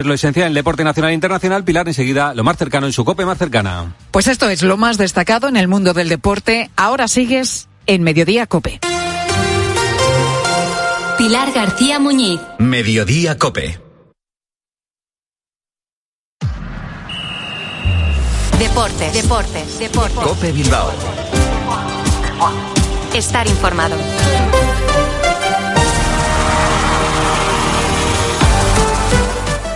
Lo esencial en el deporte nacional e internacional, Pilar, enseguida lo más cercano en su cope más cercana. Pues esto es lo más destacado en el mundo del deporte. Ahora sigues en Mediodía Cope. Pilar García Muñiz. Mediodía Cope. Deportes, deportes, deportes. Cope Bilbao. Estar informado.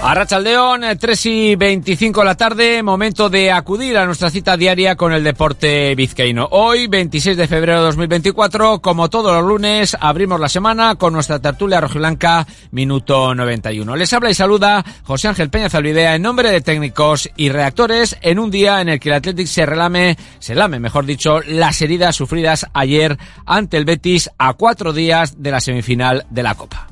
Arrachaldeón, 3 y 25 de la tarde, momento de acudir a nuestra cita diaria con el deporte vizcaíno. Hoy, 26 de febrero de 2024, como todos los lunes, abrimos la semana con nuestra tertulia rojiblanca, minuto 91. Les habla y saluda José Ángel Peña Zalvidea en nombre de técnicos y reactores en un día en el que el Athletic se relame, se lame, mejor dicho, las heridas sufridas ayer ante el Betis a cuatro días de la semifinal de la Copa.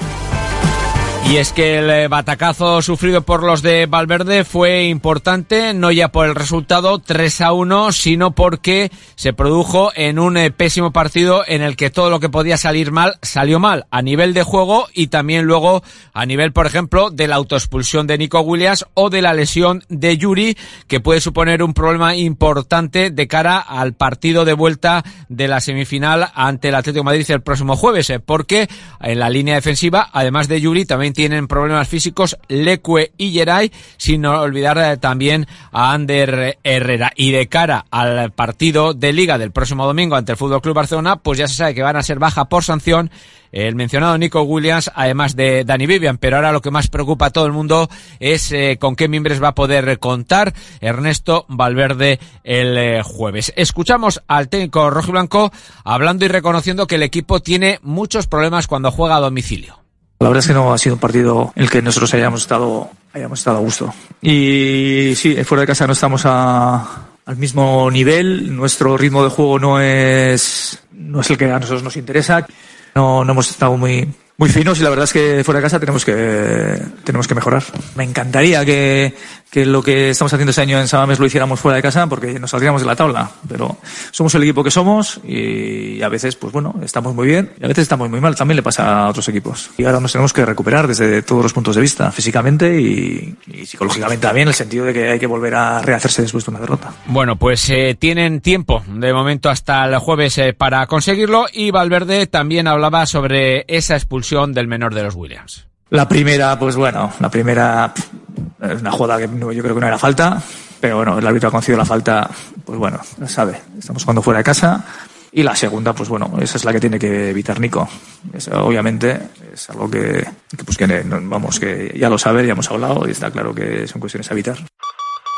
Y es que el eh, batacazo sufrido por los de Valverde fue importante, no ya por el resultado 3 a 1, sino porque se produjo en un eh, pésimo partido en el que todo lo que podía salir mal salió mal, a nivel de juego y también luego a nivel, por ejemplo, de la autoexpulsión de Nico Williams o de la lesión de Yuri, que puede suponer un problema importante de cara al partido de vuelta de la semifinal ante el Atlético Madrid el próximo jueves, eh, porque en la línea defensiva, además de Yuri, también tienen problemas físicos Leque y Geray, sin olvidar eh, también a Ander Herrera. Y de cara al partido de liga del próximo domingo ante el Fútbol Club Barcelona, pues ya se sabe que van a ser baja por sanción el mencionado Nico Williams, además de Danny Vivian. Pero ahora lo que más preocupa a todo el mundo es eh, con qué miembros va a poder contar Ernesto Valverde el eh, jueves. Escuchamos al técnico rojiblanco hablando y reconociendo que el equipo tiene muchos problemas cuando juega a domicilio. La verdad es que no ha sido un partido en el que nosotros hayamos estado, hayamos estado a gusto. Y sí, fuera de casa no estamos a, al mismo nivel. Nuestro ritmo de juego no es, no es el que a nosotros nos interesa. No, no hemos estado muy, muy finos y la verdad es que fuera de casa tenemos que, tenemos que mejorar. Me encantaría que, que lo que estamos haciendo este año en Samames lo hiciéramos fuera de casa porque nos saldríamos de la tabla. Pero somos el equipo que somos y a veces, pues bueno, estamos muy bien y a veces estamos muy mal. También le pasa a otros equipos. Y ahora nos tenemos que recuperar desde todos los puntos de vista, físicamente y, y psicológicamente también, en el sentido de que hay que volver a rehacerse después de una derrota. Bueno, pues eh, tienen tiempo de momento hasta el jueves eh, para conseguirlo y Valverde también hablaba sobre esa expulsión del menor de los Williams. La primera, pues bueno, la primera es una jugada que yo creo que no era falta, pero bueno, el árbitro ha concedido la falta, pues bueno, sabe, estamos jugando fuera de casa. Y la segunda, pues bueno, esa es la que tiene que evitar Nico. Obviamente es algo que, que, pues que vamos, que ya lo sabe, ya hemos hablado y está claro que son cuestiones a evitar.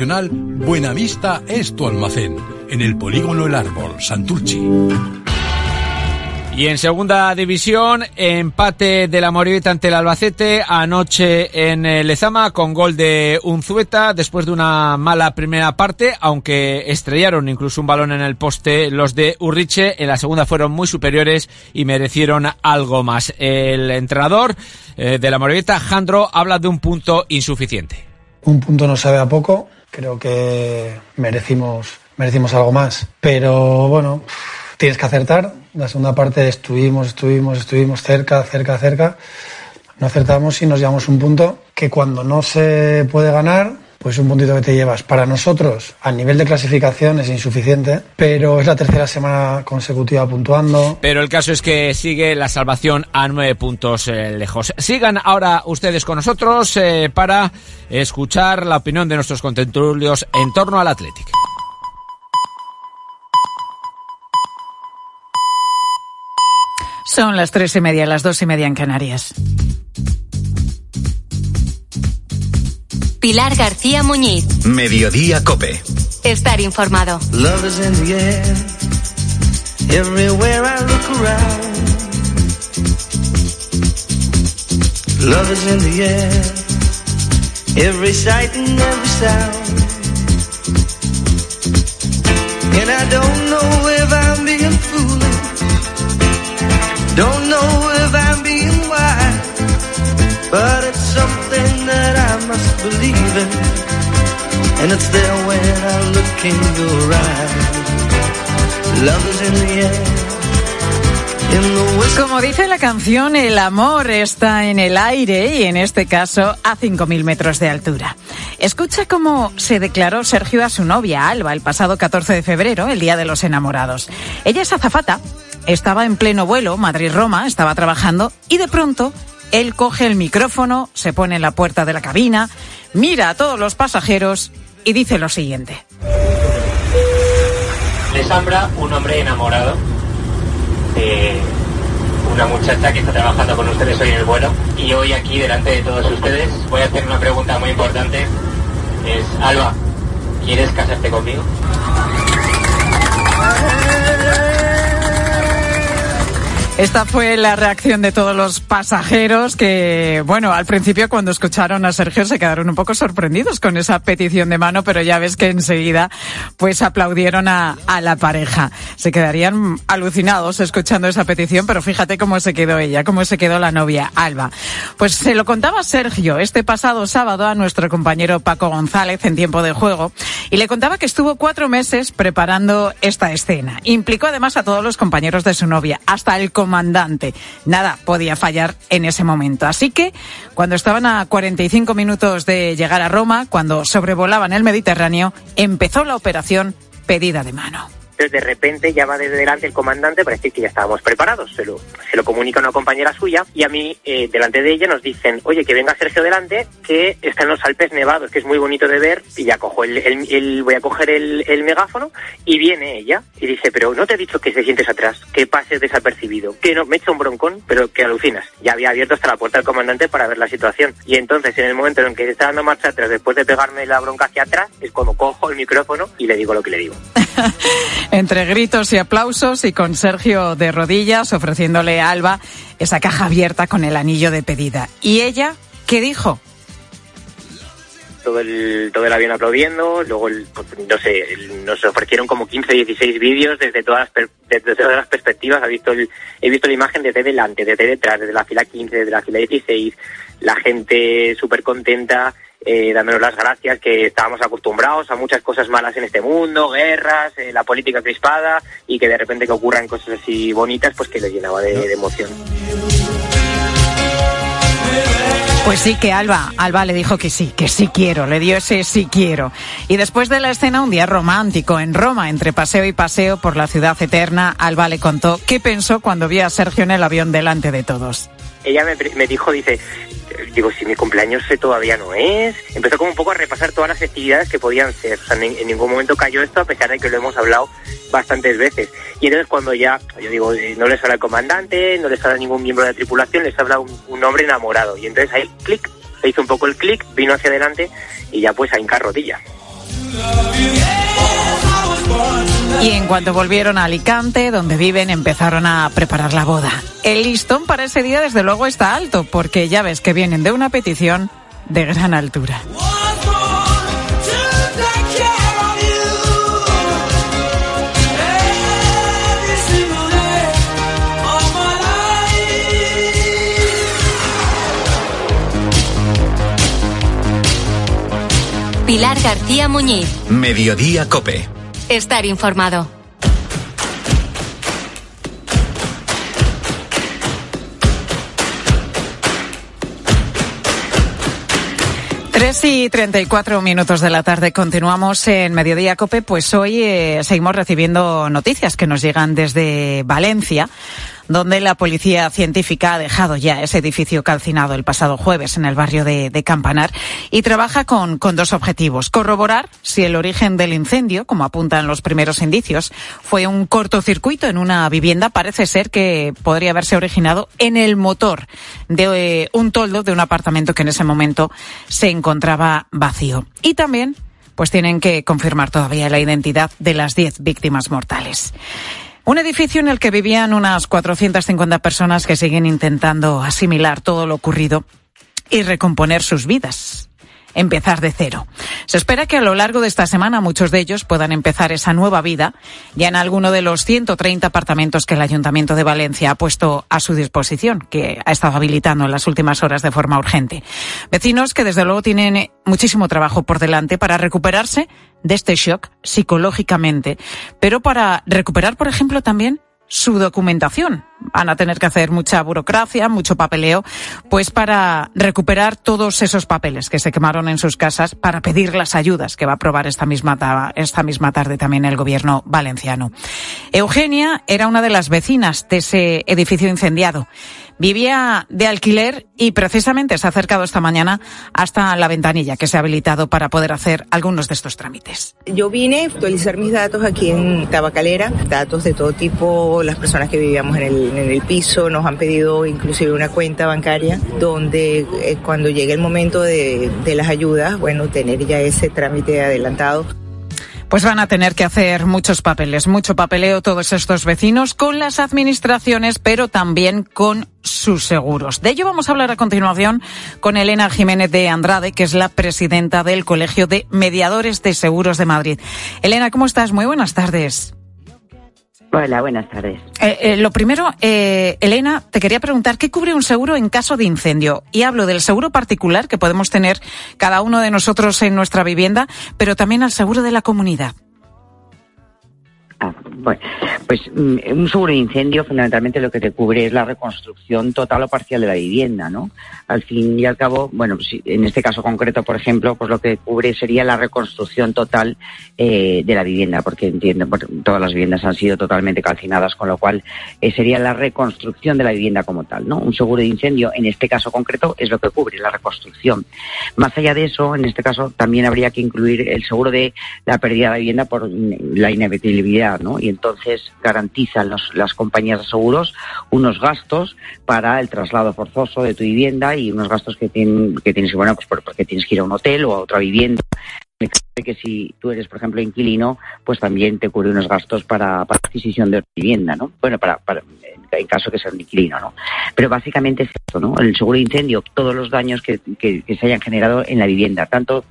Buenavista es tu almacén. En el polígono El Árbol, Santurchi. Y en segunda división, empate de la Moribeta ante el Albacete anoche en Lezama con gol de Unzueta después de una mala primera parte, aunque estrellaron incluso un balón en el poste los de Urriche, en la segunda fueron muy superiores y merecieron algo más. El entrenador eh, de la Moribeta, Jandro, habla de un punto insuficiente. Un punto no sabe a poco, creo que merecimos, merecimos algo más. Pero bueno, tienes que acertar. La segunda parte estuvimos, estuvimos, estuvimos cerca, cerca, cerca. No acertamos y nos llevamos un punto que cuando no se puede ganar, pues un puntito que te llevas. Para nosotros, a nivel de clasificación es insuficiente, pero es la tercera semana consecutiva puntuando. Pero el caso es que sigue la salvación a nueve puntos eh, lejos. Sigan ahora ustedes con nosotros eh, para escuchar la opinión de nuestros contentulios en torno al Athletic. Son las tres y media, las dos y media en Canarias. Pilar García Muñiz. Mediodía Cope. Estar informado. Love is in the air. Everywhere I look around. Love is in the air. Every sight and every sound. And I don't know if I'm being foolish. Don't know if I'm. But it's something that I must believe in. And it's there when I look in your eyes. Love is in the air. Como dice la canción, el amor está en el aire y en este caso a 5.000 metros de altura. Escucha cómo se declaró Sergio a su novia Alba el pasado 14 de febrero, el Día de los Enamorados. Ella es azafata, estaba en pleno vuelo, Madrid-Roma, estaba trabajando y de pronto él coge el micrófono, se pone en la puerta de la cabina, mira a todos los pasajeros y dice lo siguiente. Les habla un hombre enamorado de una muchacha que está trabajando con ustedes hoy en el vuelo y hoy aquí delante de todos ustedes voy a hacer una pregunta muy importante. Es, Alba, ¿quieres casarte conmigo? Esta fue la reacción de todos los pasajeros que, bueno, al principio cuando escucharon a Sergio se quedaron un poco sorprendidos con esa petición de mano, pero ya ves que enseguida pues aplaudieron a, a la pareja. Se quedarían alucinados escuchando esa petición, pero fíjate cómo se quedó ella, cómo se quedó la novia, Alba. Pues se lo contaba Sergio este pasado sábado a nuestro compañero Paco González en tiempo de juego y le contaba que estuvo cuatro meses preparando esta escena. Implicó además a todos los compañeros de su novia, hasta el. Nada podía fallar en ese momento. Así que cuando estaban a 45 minutos de llegar a Roma, cuando sobrevolaban el Mediterráneo, empezó la operación pedida de mano. De repente, ya va desde delante el comandante para decir que ya estábamos preparados. Se lo, se lo comunica a una compañera suya y a mí, eh, delante de ella, nos dicen, oye, que venga Sergio delante, que está en los Alpes nevados, que es muy bonito de ver, y ya cojo el, voy a coger el, megáfono, y viene ella, y dice, pero no te he dicho que te sientes atrás, que pases desapercibido, que no, me echa un broncón, pero que alucinas. Ya había abierto hasta la puerta del comandante para ver la situación. Y entonces, en el momento en que se está dando marcha atrás, después de pegarme la bronca hacia atrás, es cuando cojo el micrófono y le digo lo que le digo. Entre gritos y aplausos y con Sergio de rodillas ofreciéndole a Alba esa caja abierta con el anillo de pedida. ¿Y ella qué dijo? todo el, todo el avión aplaudiendo, luego, el- no sé, el- nos ofrecieron como 15, 16 vídeos desde todas las, per- desde todas las perspectivas. Ha visto el- he visto la imagen desde delante, desde detrás, desde la fila 15, desde la fila 16, la gente súper contenta, eh, dándonos las gracias, que estábamos acostumbrados a muchas cosas malas en este mundo, guerras, eh, la política crispada, y que de repente que ocurran cosas así bonitas, pues que les llenaba de, de emoción. Pues sí que Alba, Alba le dijo que sí, que sí quiero, le dio ese sí quiero. Y después de la escena, un día romántico en Roma, entre paseo y paseo por la ciudad eterna, Alba le contó qué pensó cuando vio a Sergio en el avión delante de todos. Ella me, me dijo, dice, digo, si mi cumpleaños todavía no es. Empezó como un poco a repasar todas las festividades que podían ser. O sea, en, ningún momento cayó esto, a pesar de que lo hemos hablado bastantes veces. Y entonces cuando ya, yo digo, no les habla el comandante, no les habla ningún miembro de la tripulación, les habla un, un hombre enamorado. Y entonces ahí, clic, se hizo un poco el clic, vino hacia adelante y ya pues a hincar rodilla. Y en cuanto volvieron a Alicante, donde viven, empezaron a preparar la boda. El listón para ese día, desde luego, está alto, porque ya ves que vienen de una petición de gran altura. Pilar García Muñiz. Mediodía Cope. Estar informado. 3 y 34 minutos de la tarde continuamos en Mediodía Cope. Pues hoy eh, seguimos recibiendo noticias que nos llegan desde Valencia donde la policía científica ha dejado ya ese edificio calcinado el pasado jueves en el barrio de, de Campanar y trabaja con, con, dos objetivos. Corroborar si el origen del incendio, como apuntan los primeros indicios, fue un cortocircuito en una vivienda. Parece ser que podría haberse originado en el motor de eh, un toldo de un apartamento que en ese momento se encontraba vacío. Y también pues tienen que confirmar todavía la identidad de las diez víctimas mortales. Un edificio en el que vivían unas 450 personas que siguen intentando asimilar todo lo ocurrido y recomponer sus vidas. Empezar de cero. Se espera que a lo largo de esta semana muchos de ellos puedan empezar esa nueva vida ya en alguno de los 130 apartamentos que el Ayuntamiento de Valencia ha puesto a su disposición, que ha estado habilitando en las últimas horas de forma urgente. Vecinos que desde luego tienen muchísimo trabajo por delante para recuperarse de este shock psicológicamente, pero para recuperar, por ejemplo, también su documentación. Van a tener que hacer mucha burocracia, mucho papeleo, pues para recuperar todos esos papeles que se quemaron en sus casas para pedir las ayudas que va a aprobar esta misma, esta misma tarde también el gobierno valenciano. Eugenia era una de las vecinas de ese edificio incendiado. Vivía de alquiler y precisamente se ha acercado esta mañana hasta la ventanilla que se ha habilitado para poder hacer algunos de estos trámites. Yo vine a actualizar mis datos aquí en Tabacalera, datos de todo tipo, las personas que vivíamos en el, piso nos han pedido inclusive una cuenta bancaria donde eh, cuando llegue el momento de las ayudas, bueno, tener ya ese trámite adelantado pues van a tener que hacer muchos papeles, mucho papeleo todos estos vecinos con las administraciones, pero también con sus seguros. De ello vamos a hablar a continuación con Elena Jiménez de Andrade, que es la presidenta del Colegio de Mediadores de Seguros de Madrid. Elena, ¿cómo estás? Muy buenas tardes. Hola, buenas tardes. Eh, eh, lo primero, eh, Elena, te quería preguntar, ¿qué cubre un seguro en caso de incendio? Y hablo del seguro particular que podemos tener cada uno de nosotros en nuestra vivienda, pero también al seguro de la comunidad. Ah, bueno, pues mm, un seguro de incendio fundamentalmente lo que te cubre es la reconstrucción total o parcial de la vivienda, ¿no? Al fin y al cabo, bueno, pues en este caso concreto, por ejemplo, pues lo que cubre sería la reconstrucción total eh, de la vivienda, porque entiendo, todas las viviendas han sido totalmente calcinadas, con lo cual eh, sería la reconstrucción de la vivienda como tal, ¿no? Un seguro de incendio, en este caso concreto, es lo que cubre la reconstrucción. Más allá de eso, en este caso también habría que incluir el seguro de la pérdida de la vivienda por la inevitabilidad y entonces garantizan las compañías de seguros unos gastos para el traslado forzoso de tu vivienda y unos gastos que, tienen, que tienes que, bueno, pues porque tienes que ir a un hotel o a otra vivienda que si tú eres, por ejemplo, inquilino, pues también te cubre unos gastos para, para adquisición de vivienda, ¿no? Bueno, para, para en caso que sea un inquilino, ¿no? Pero básicamente es esto, ¿no? El seguro de incendio, todos los daños que, que, se hayan generado en la vivienda, tanto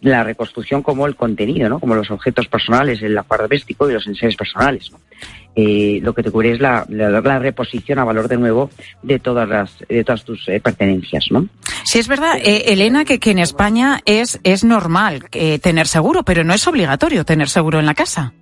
la reconstrucción como el contenido, ¿no? Como los objetos personales, el doméstico y los enseres personales, ¿no? Eh, lo que te cubre es la, reposición a valor de nuevo de todas las de todas tus eh, pertenencias, ¿no? Sí es verdad, eh, Elena, que, que, en España es es normal eh, seguro, pero no es obligatorio tener seguro en la casa.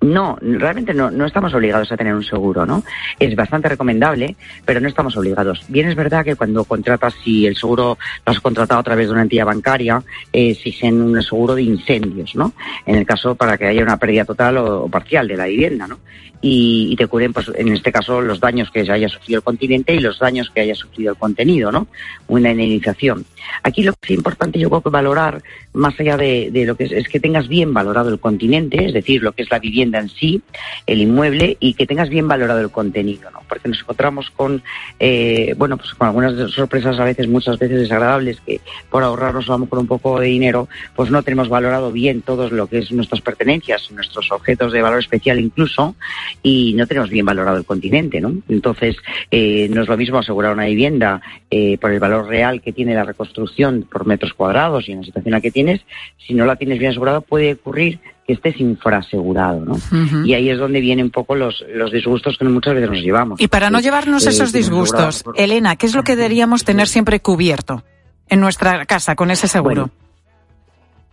No, realmente no, no estamos obligados a tener un seguro, ¿no? Es bastante recomendable, pero no estamos obligados. Bien es verdad que cuando contratas, si el seguro lo has contratado a través de una entidad bancaria, eh, exigen un seguro de incendios, ¿no? En el caso para que haya una pérdida total o parcial de la vivienda, ¿no? Y, y, te cubren, pues, en este caso, los daños que haya sufrido el continente y los daños que haya sufrido el contenido, ¿no? Una indemnización. Aquí lo que es importante, yo creo que valorar, más allá de, de lo que es, es que tengas bien valorado el continente, es decir, lo que es la vivienda en sí, el inmueble, y que tengas bien valorado el contenido, ¿no? Porque nos encontramos con, eh, bueno, pues con algunas sorpresas a veces, muchas veces desagradables, que por ahorrarnos lo mejor un poco de dinero, pues no tenemos valorado bien todo lo que es nuestras pertenencias, nuestros objetos de valor especial incluso, y no tenemos bien valorado el continente, ¿no? Entonces, eh, no es lo mismo asegurar una vivienda eh, por el valor real que tiene la reconstrucción por metros cuadrados y en la situación en la que tienes, si no la tienes bien asegurado, puede ocurrir que estés infraasegurado, ¿no? Uh -huh. Y ahí es donde vienen un poco los, los disgustos que muchas veces nos llevamos. Y para no llevarnos eh, esos disgustos, por... Elena, ¿qué es lo que deberíamos tener siempre cubierto en nuestra casa con ese seguro? Bueno,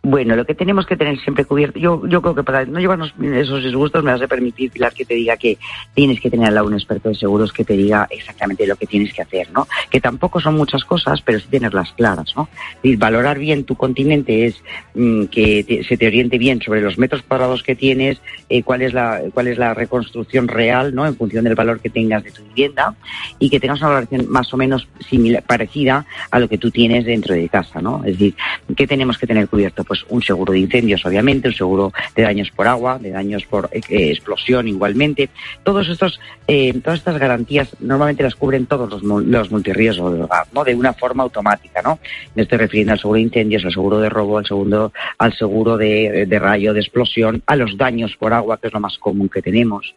Bueno, lo que tenemos que tener siempre cubierto, yo, yo creo que para no llevarnos esos disgustos me vas a permitir, Pilar, que te diga que tienes que tener lado un experto de seguros que te diga exactamente lo que tienes que hacer, ¿no? Que tampoco son muchas cosas, pero sí tenerlas claras, ¿no? Y valorar bien tu continente es mm, que te- se te oriente bien sobre los metros cuadrados que tienes, eh, cuál es la cuál es la reconstrucción real, ¿no? En función del valor que tengas de tu vivienda y que tengas una valoración más o menos similar, parecida a lo que tú tienes dentro de casa, ¿no? Es decir, ¿qué tenemos que tener cubierto? Pues un seguro de incendios, obviamente, un seguro de daños por agua, de daños por eh, eh, explosión igualmente. Todos estos, eh, todas estas garantías normalmente las cubren todos los, los multirriesgos hogar, ¿no? De una forma automática, ¿no? Me estoy refiriendo al seguro de incendios, al seguro de robo, al seguro, al seguro de rayo, de explosión, a los daños por agua, que es lo más común que tenemos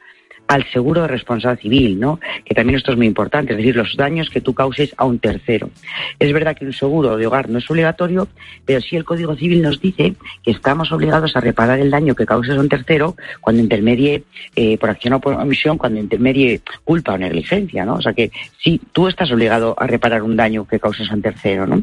al seguro de responsabilidad civil, ¿no? Que también esto es muy importante, es decir, los daños que tú causes a un tercero. Es verdad que un seguro de hogar no es obligatorio, pero sí el Código Civil nos dice que estamos obligados a reparar el daño que causes a un tercero cuando intermedie eh, por acción o por omisión, cuando intermedie culpa o negligencia, ¿no? O sea que sí, tú estás obligado a reparar un daño que causes a un tercero, ¿no?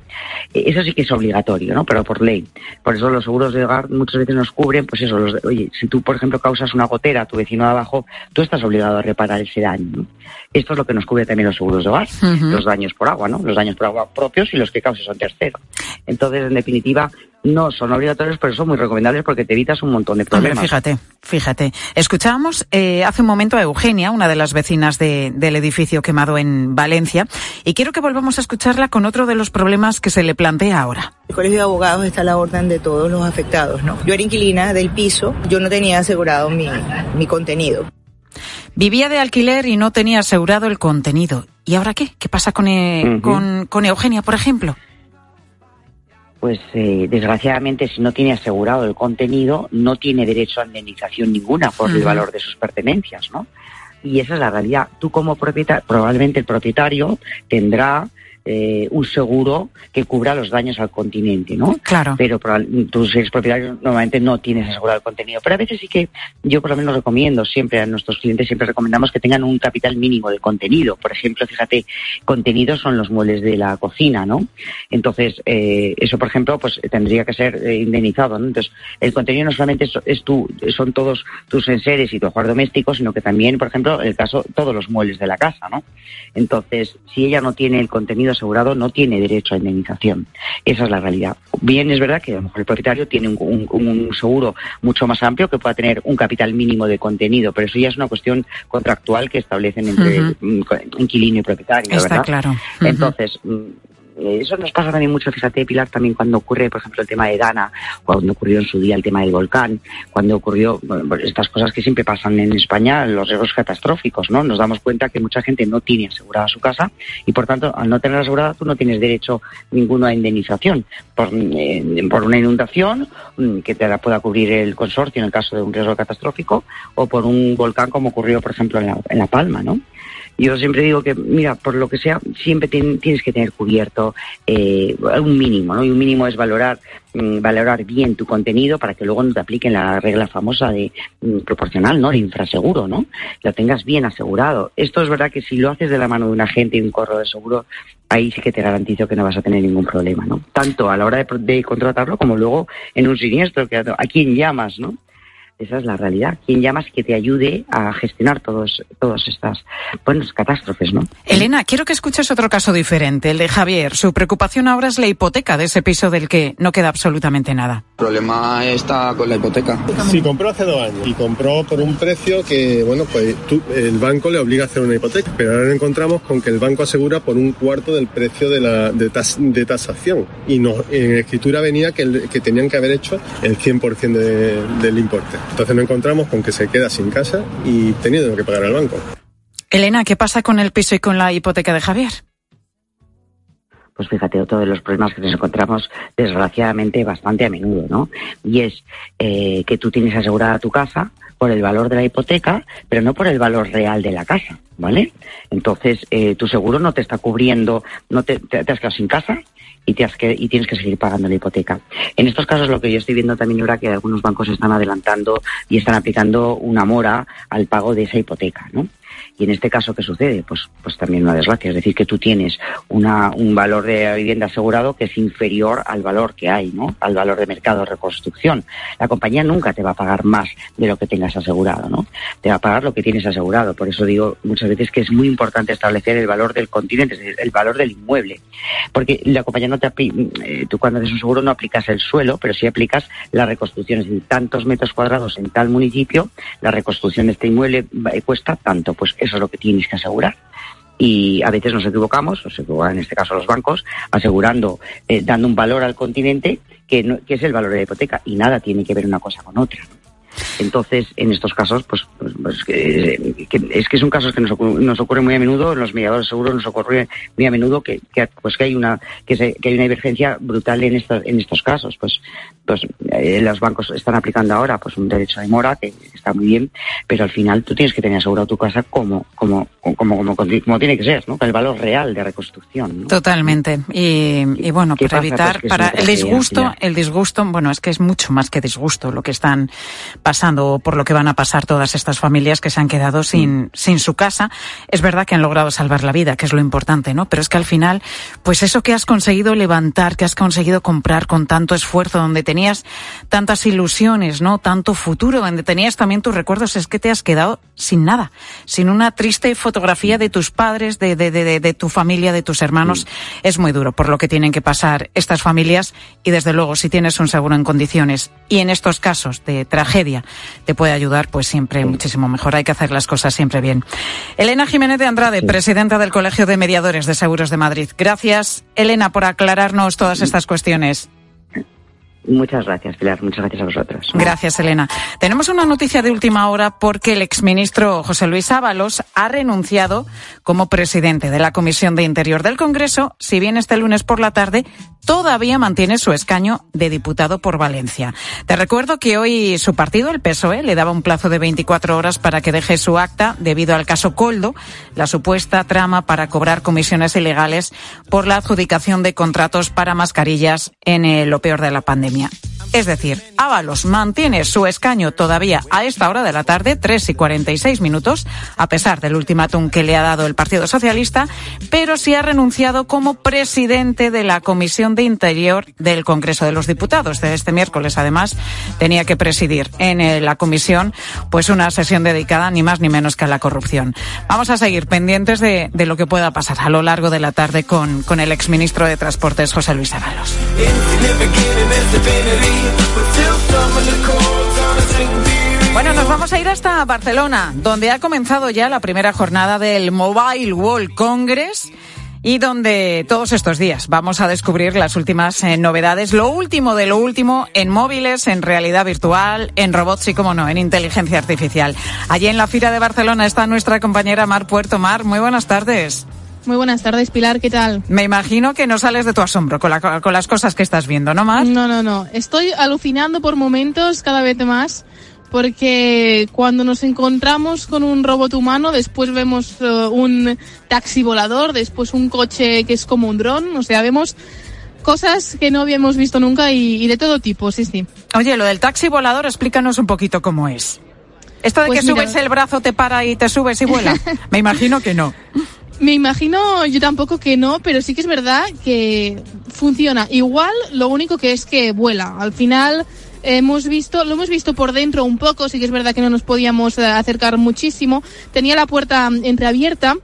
Eh, Eso sí que es obligatorio, ¿no? Pero por ley. Por eso los seguros de hogar muchas veces nos cubren, pues eso, los de- oye, si tú, por ejemplo, causas una gotera a tu vecino de abajo, tú estás obligado a reparar ese daño, ¿no? Esto es lo que nos cubre también los seguros de hogar, Ujú. los daños por agua, ¿no? Los daños por agua propios y los que causes a un tercero. Entonces, en definitiva, no son obligatorios, pero son muy recomendables porque te evitas un montón de Hombre, problemas. fíjate, fíjate. Escuchábamos eh, hace un momento a Eugenia, una de las vecinas de- del edificio quemado en Valencia, y quiero que volvamos a escucharla con otro de los problemas que se le plantea ahora. El Colegio de Abogados está a la orden de todos los afectados, ¿no? Yo era inquilina del piso, yo no tenía asegurado mi, mi contenido. Vivía de alquiler y no tenía asegurado el contenido. ¿Y ahora qué? ¿Qué pasa con, eh, con, con Eugenia, por ejemplo? Pues eh, desgraciadamente, si no tiene asegurado el contenido, no tiene derecho a indemnización ninguna por el valor de sus pertenencias, ¿no? Y esa es la realidad. Tú como propietario, probablemente el propietario tendrá eh, un seguro que cubra los daños al continente, ¿no? Claro. Pero eres propietario normalmente no tienes asegurado el contenido. Pero a veces sí que yo por lo menos recomiendo siempre a nuestros clientes, siempre recomendamos que tengan un capital mínimo de contenido. Por ejemplo, fíjate, contenidos son los muebles de la cocina, ¿no? Entonces, eh, eso, por ejemplo, pues tendría que ser eh, indemnizado, ¿no? Entonces, el contenido no solamente es, es tu, son todos tus enseres y tu hogar doméstico, sino que también, por ejemplo, el caso, todos los muebles de la casa, ¿no? Entonces, si ella no tiene el contenido asegurado, no tiene derecho a indemnización. Esa es la realidad. Bien, es verdad que a lo mejor el propietario tiene un, un- un seguro mucho más amplio que pueda tener un capital mínimo de contenido, pero eso ya es una cuestión contractual que establecen entre mm, inquilino y propietario, Está ¿verdad? claro. Entonces, mm, eso nos pasa también mucho, fíjate, Pilar, también cuando ocurre, por ejemplo, el tema de Dana, cuando ocurrió en su día el tema del volcán, cuando ocurrió bueno, pues estas cosas que siempre pasan en España, los riesgos catastróficos, ¿no? Nos damos cuenta que mucha gente no tiene asegurada su casa y, por tanto, al no tener asegurada, tú no tienes derecho ninguno a indemnización por, eh, por una inundación mm, que te la pueda cubrir el consorcio en el caso de un riesgo catastrófico o por un volcán como ocurrió, por ejemplo, en La, en la Palma, ¿no? Yo siempre digo que, mira, por lo que sea, siempre tien- tienes que tener cubierto eh, un mínimo, ¿no? Y un mínimo es valorar mm, valorar bien tu contenido para que luego no te apliquen la regla famosa de mm, proporcional, ¿no? De infraseguro, ¿no? Lo tengas bien asegurado. Esto es verdad que si lo haces de la mano de un agente y un corro de seguro, ahí sí que te garantizo que no vas a tener ningún problema, ¿no? Tanto a la hora de, contratarlo como luego en un siniestro, que a quién llamas, ¿no? Esa es la realidad. ¿Quién llamas que te ayude a gestionar todos, todas estas buenas catástrofes, no? Elena, quiero que escuches otro caso diferente, el de Javier. Su preocupación ahora es la hipoteca de ese piso del que no queda absolutamente nada. El problema está con la hipoteca. Sí, compró hace dos años y compró por un precio que, bueno, pues tú- el banco le obliga a hacer una hipoteca, pero ahora nos encontramos con que el banco asegura por un cuarto del precio de, la, de, tas- de tasación y nos, en escritura venía que, el- que tenían que haber hecho el 100% de- del importe. Entonces nos encontramos con que se queda sin casa y teniendo que pagar al banco. Elena, ¿qué pasa con el piso y con la hipoteca de Javier? pues fíjate, otro de los problemas que nos encontramos desgraciadamente bastante a menudo, ¿no? Y es eh, que tú tienes asegurada tu casa por el valor de la hipoteca, pero no por el valor real de la casa, ¿vale? Entonces, eh, tu seguro no te está cubriendo, no te, te, has quedado sin casa y, te has que, y tienes que seguir pagando la hipoteca. En estos casos, lo que yo estoy viendo también ahora que algunos bancos están adelantando y están aplicando una mora al pago de esa hipoteca, ¿no? Y en este caso, ¿qué sucede? Pues, pues también una desgracia. Es decir, que tú tienes una, un valor de vivienda asegurado que es inferior al valor que hay, ¿no? Al valor de mercado de reconstrucción. La compañía nunca te va a pagar más de lo que tengas asegurado, ¿no? Te va a pagar lo que tienes asegurado. Por eso digo muchas veces que es muy importante establecer el valor del continente, es decir, el valor del inmueble. Porque la compañía no te eh, tú cuando haces un seguro no aplicas el suelo, pero sí aplicas las reconstrucciones en tantos metros cuadrados en tal municipio, la reconstrucción de este inmueble cuesta tanto, pues eso es lo que tienes que asegurar y a veces nos equivocamos, se equivocan en este caso los bancos, asegurando, eh, dando un valor al continente que, no, que es el valor de la hipoteca y nada tiene que ver una cosa con otra. Entonces, en estos casos, pues, pues, pues que, es que son casos que nos, ocurre, nos ocurre muy a menudo, en los mediadores seguros nos ocurre muy a menudo que, que pues que hay una que, se, que hay una divergencia brutal en estos en estos casos. Pues pues eh, los bancos están aplicando ahora pues un derecho de mora que está muy bien, pero al final tú tienes que tener asegurado tu casa como como como como, como tiene que ser, ¿no? Con el valor real de reconstrucción. Totalmente. Y, y bueno, para evitar pues para el disgusto, el disgusto, bueno, es que es mucho más que disgusto lo que están pasando por lo que van a pasar todas estas familias que se han quedado sin, sin su casa. Es verdad que han logrado salvar la vida, que es lo importante, ¿no? Pero es que al final, pues eso que has conseguido levantar, que has conseguido comprar con tanto esfuerzo, donde tenías tantas ilusiones, ¿no? Tanto futuro, donde tenías también tus recuerdos, es que te has quedado sin nada, sin una triste fotografía de tus padres, de, de, de, de tu familia, de tus hermanos. Es muy duro por lo que tienen que pasar estas familias y desde luego si tienes un seguro en condiciones y en estos casos de tragedia, te puede ayudar, pues siempre muchísimo mejor. Hay que hacer las cosas siempre bien. Elena Jiménez de Andrade, presidenta del Colegio de Mediadores de Seguros de Madrid. Gracias, Elena, por aclararnos todas estas cuestiones. Muchas gracias, Pilar. Muchas gracias a vosotros. Gracias, Elena. Tenemos una noticia de última hora porque el exministro José Luis Ábalos ha renunciado como presidente de la Comisión de Interior del Congreso, si bien este lunes por la tarde todavía mantiene su escaño de diputado por Valencia. Te recuerdo que hoy su partido, el PSOE, le daba un plazo de 24 horas para que deje su acta debido al caso Coldo, la supuesta trama para cobrar comisiones ilegales por la adjudicación de contratos para mascarillas en lo peor de la pandemia. Es decir, Ábalos mantiene su escaño todavía a esta hora de la tarde, 3 y 46 minutos, a pesar del ultimátum que le ha dado el Partido Socialista, pero sí ha renunciado como presidente de la Comisión de Interior del Congreso de los Diputados. De este miércoles, además, tenía que presidir en eh, la comisión pues una sesión dedicada ni más ni menos que a la corrupción. Vamos a seguir pendientes de, de lo que pueda pasar a lo largo de la tarde con, con el exministro de Transportes, José Luis Ábalos. Bueno, nos vamos a ir hasta Barcelona, donde ha comenzado ya la primera jornada del Mobile World Congress y donde todos estos días vamos a descubrir las últimas eh, novedades, lo último de lo último en móviles, en realidad virtual, en robots y, como no, en inteligencia artificial. Allí en la Fira de Barcelona está nuestra compañera Mar Puerto. Mar, muy buenas tardes. Muy buenas tardes, Pilar, ¿qué tal? Me imagino que no sales de tu asombro con, la, con las cosas que estás viendo, ¿no, Mar? No, no, no. Estoy alucinando por momentos cada vez más porque cuando nos encontramos con un robot humano, después vemos uh, un taxi volador, después un coche que es como un dron, o sea, vemos cosas que no habíamos visto nunca y, y, de todo tipo, sí, sí. Oye, lo del taxi volador, explícanos un poquito cómo es. ¿Esto de pues que mira... subes el brazo, te para y te subes y vuela? Me imagino que no. Me imagino yo tampoco que no, pero sí que es verdad que funciona. Igual lo único que es que vuela. Al final hemos visto, lo hemos visto por dentro un poco, sí que es verdad que no nos podíamos acercar muchísimo. Tenía la puerta entreabierta.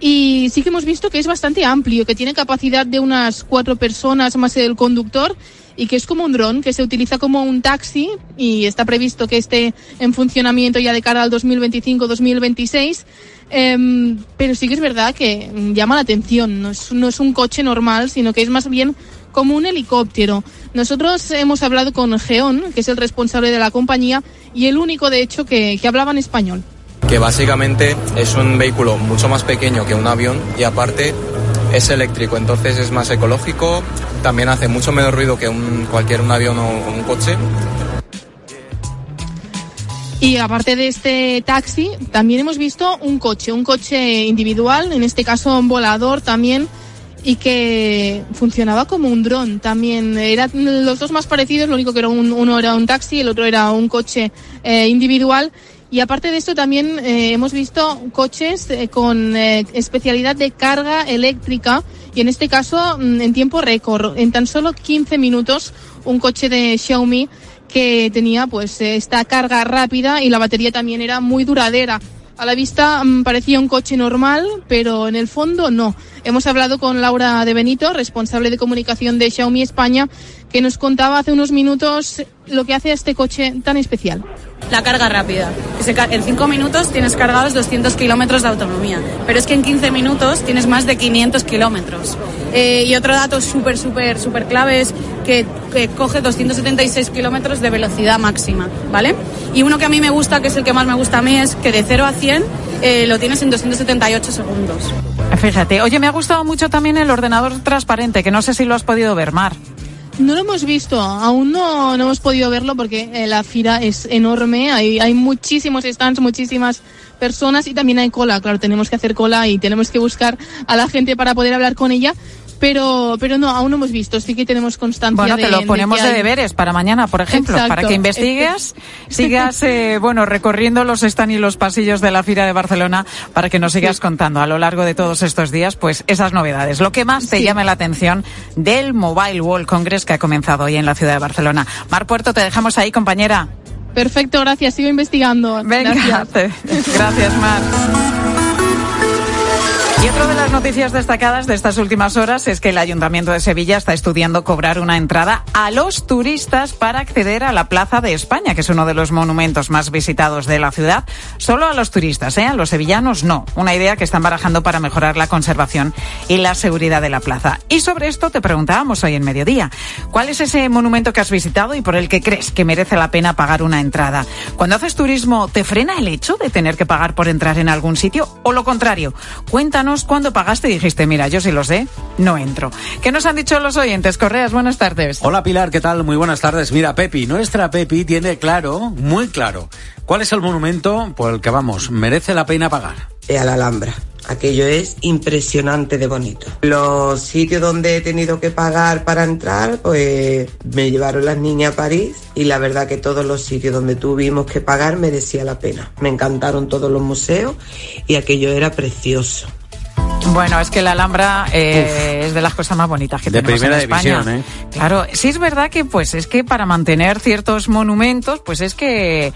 Y sí que hemos visto que es bastante amplio, que tiene capacidad de unas cuatro personas más el conductor y que es como un dron, que se utiliza como un taxi y está previsto que esté en funcionamiento ya de cara al 2025-2026. Eh, pero sí que es verdad que llama la atención, no es, no es un coche normal, sino que es más bien como un helicóptero. Nosotros hemos hablado con Geón, que es el responsable de la compañía, y el único, de hecho, que, que hablaba en español. Que básicamente es un vehículo mucho más pequeño que un avión y aparte es eléctrico, entonces es más ecológico, también hace mucho menos ruido que un, cualquier un avión o un coche. Y aparte de este taxi, también hemos visto un coche, un coche individual, en este caso un volador también, y que funcionaba como un dron también. Eran los dos más parecidos, lo único que era un, uno era un taxi, el otro era un coche eh, individual Y aparte de esto también eh, hemos visto coches eh, con eh, especialidad de carga eléctrica y en este caso mm, en tiempo récord, en tan solo 15 minutos, un coche de Xiaomi que tenía pues esta carga rápida y la batería también era muy duradera. A la vista mm, parecía un coche normal, pero en el fondo no. Hemos hablado con Laura de Benito, responsable de comunicación de Xiaomi España, que nos contaba hace unos minutos lo que hace a este coche tan especial. La carga rápida. En 5 minutos tienes cargados 200 kilómetros de autonomía, pero es que en 15 minutos tienes más de 500 kilómetros. Eh, y otro dato súper, súper, súper clave es que, que coge 276 kilómetros de velocidad máxima, ¿vale? Y uno que a mí me gusta, que es el que más me gusta a mí, es que de 0 a 100 eh, lo tienes en 278 segundos. Fíjate, oye, me ha gustado mucho también el ordenador transparente, que no sé si lo has podido ver, Mar. No lo hemos visto, aún no, no hemos podido verlo porque eh, la fila es enorme, hay, hay muchísimos stands, muchísimas personas y también hay cola, claro, tenemos que hacer cola y tenemos que buscar a la gente para poder hablar con ella, pero, pero no, aún no hemos visto. Sí que tenemos constancia. Bueno, te lo de, ponemos de, de, que hay- deberes para mañana, por ejemplo, Exacto. para que investigues, sigas, eh, bueno, recorriendo los stands y los pasillos de la Fira de Barcelona para que nos sigas contando a lo largo de todos estos días, pues esas novedades. Lo que más te llame la atención del Mobile World Congress que ha comenzado hoy en la ciudad de Barcelona. Mar Puerto, te dejamos ahí, compañera. Perfecto, gracias. Sigo investigando. Venga, Gracias. gracias, Mar. Y otra de las noticias destacadas de estas últimas horas es que el Ayuntamiento de Sevilla está estudiando cobrar una entrada a los turistas para acceder a la Plaza de España, que es uno de los monumentos más visitados de la ciudad. Solo a los turistas, ¿eh? A los sevillanos no. Una idea que están barajando para mejorar la conservación y la seguridad de la plaza. Y sobre esto te preguntábamos hoy en mediodía. ¿Cuál es ese monumento que has visitado y por el que crees que merece la pena pagar una entrada? Cuando haces turismo, ¿te frena el hecho de tener que pagar por entrar en algún sitio? ¿O lo contrario? Cuéntanos cuándo pagaste y dijiste, mira, yo sí lo sé, no entro. ¿Qué nos han dicho los oyentes? Correas, buenas tardes. Hola Pilar, ¿qué tal? Muy buenas tardes. Mira, Pepi, nuestra Pepi tiene claro, muy claro, cuál es el monumento por el que vamos, merece la pena pagar. Eh, a la Alhambra. Aquello es impresionante de bonito. Los sitios donde he tenido que pagar para entrar, pues me llevaron las niñas a París y la verdad que todos los sitios donde tuvimos que pagar merecía la pena. Me encantaron todos los museos y aquello era precioso. Bueno, es que la Alhambra eh, es de las cosas más bonitas que De tenemos primera en España. división, ¿eh? Claro, sí es verdad que pues es que para mantener ciertos monumentos, pues es que